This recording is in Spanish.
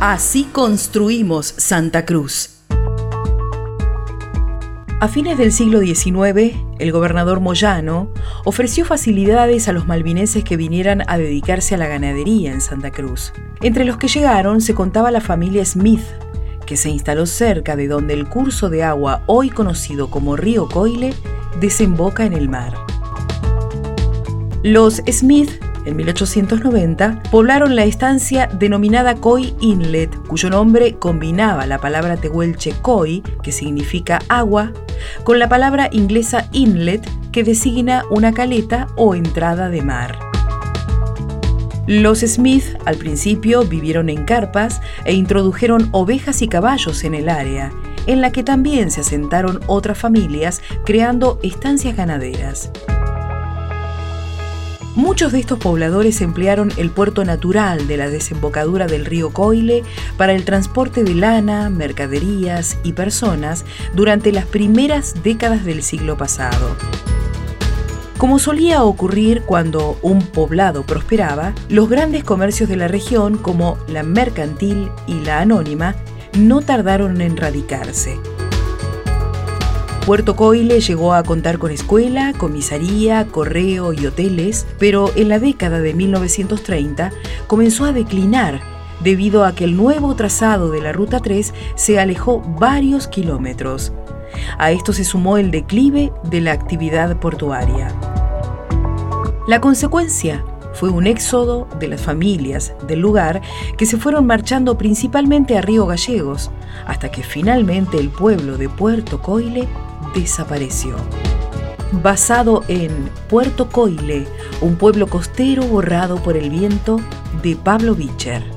Así construimos Santa Cruz. A fines del siglo XIX, el gobernador Moyano ofreció facilidades a los malvineses que vinieran a dedicarse a la ganadería en Santa Cruz. Entre los que llegaron se contaba la familia Smith, que se instaló cerca de donde el curso de agua, hoy conocido como Río Coile, desemboca en el mar. Los Smith, en 1890, poblaron la estancia denominada Coy Inlet, cuyo nombre combinaba la palabra tehuelche Coy, que significa agua, con la palabra inglesa inlet, que designa una caleta o entrada de mar. Los Smith al principio vivieron en carpas e introdujeron ovejas y caballos en el área, en la que también se asentaron otras familias creando estancias ganaderas. Muchos de estos pobladores emplearon el puerto natural de la desembocadura del río Coile para el transporte de lana, mercaderías y personas durante las primeras décadas del siglo pasado. Como solía ocurrir cuando un poblado prosperaba, los grandes comercios de la región, como la mercantil y la anónima, no tardaron en radicarse. Puerto Coile llegó a contar con escuela, comisaría, correo y hoteles, pero en la década de 1930 comenzó a declinar debido a que el nuevo trazado de la Ruta 3 se alejó varios kilómetros. A esto se sumó el declive de la actividad portuaria. La consecuencia fue un éxodo de las familias del lugar que se fueron marchando principalmente a Río Gallegos, hasta que finalmente el pueblo de Puerto Coile desapareció. Basado en Puerto Coile, un pueblo costero borrado por el viento de Pablo Bicher.